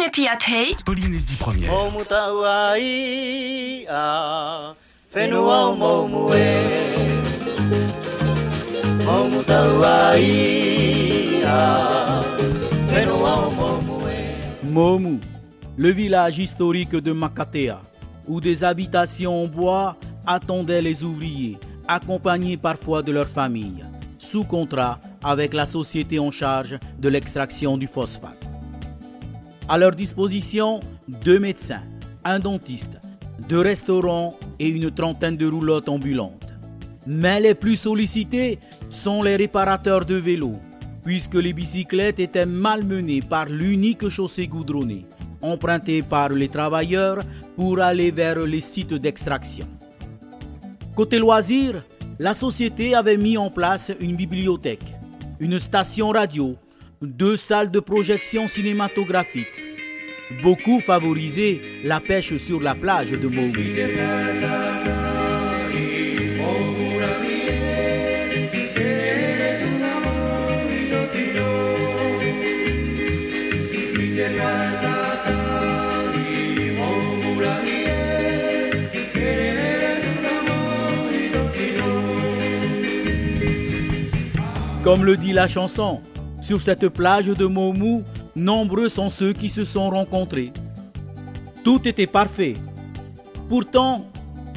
Community at Hay. Polynésie première. Momu, le village historique de Makatea, où des habitations en bois attendaient les ouvriers, accompagnés parfois de leurs familles, sous contrat avec la société en charge de l'extraction du phosphate. À leur disposition, deux médecins, un dentiste, deux restaurants et une trentaine de roulottes ambulantes. Mais les plus sollicités sont les réparateurs de vélos, puisque les bicyclettes étaient malmenées par l'unique chaussée goudronnée, empruntée par les travailleurs pour aller vers les sites d'extraction. Côté loisirs, la société avait mis en place une bibliothèque, une station radio, deux salles de projection cinématographique. Beaucoup favorisaient la pêche sur la plage de Maui. Comme le dit la chanson, sur cette plage de Momu, nombreux sont ceux qui se sont rencontrés. Tout était parfait. Pourtant,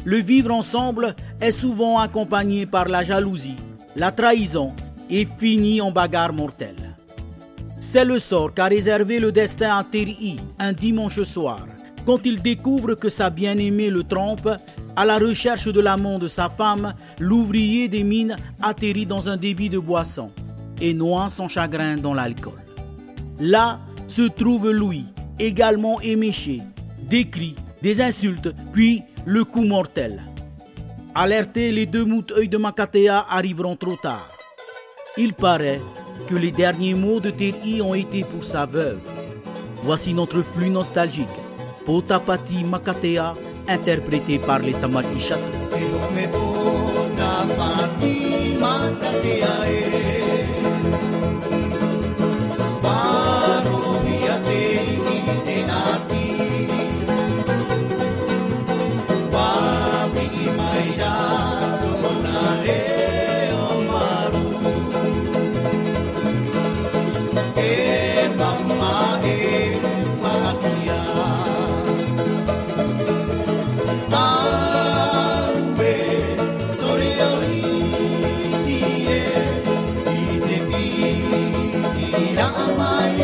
le vivre ensemble est souvent accompagné par la jalousie, la trahison et finit en bagarre mortelle. C'est le sort qu'a réservé le destin à Terry un dimanche soir, quand il découvre que sa bien-aimée le trompe à la recherche de l'amant de sa femme, l'ouvrier des mines atterrit dans un débit de boisson et noie son chagrin dans l'alcool. Là se trouve Louis, également éméché, des cris, des insultes, puis le coup mortel. Alertés, les deux mouteuils de Makatea arriveront trop tard. Il paraît que les derniers mots de Terry ont été pour sa veuve. Voici notre flux nostalgique. Potapati Makatea interprété par les Tamaki Château.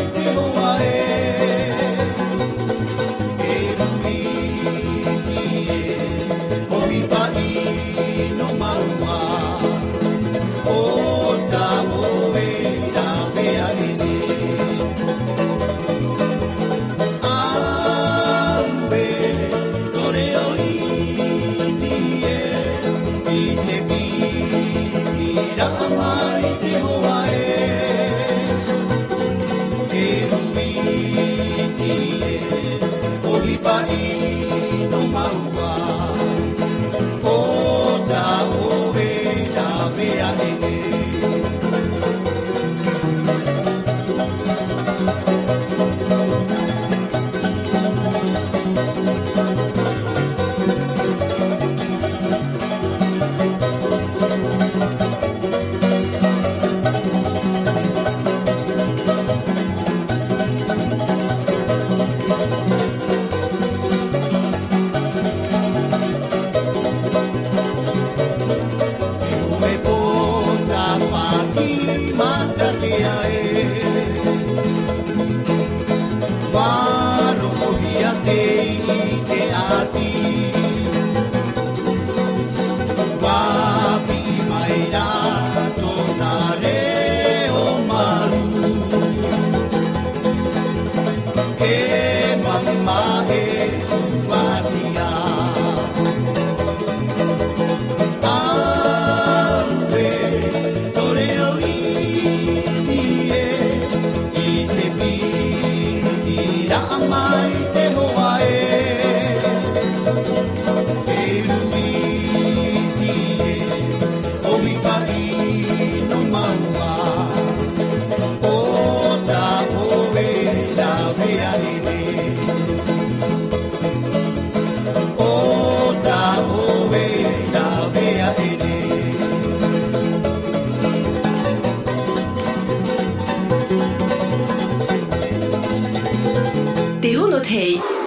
que 腿。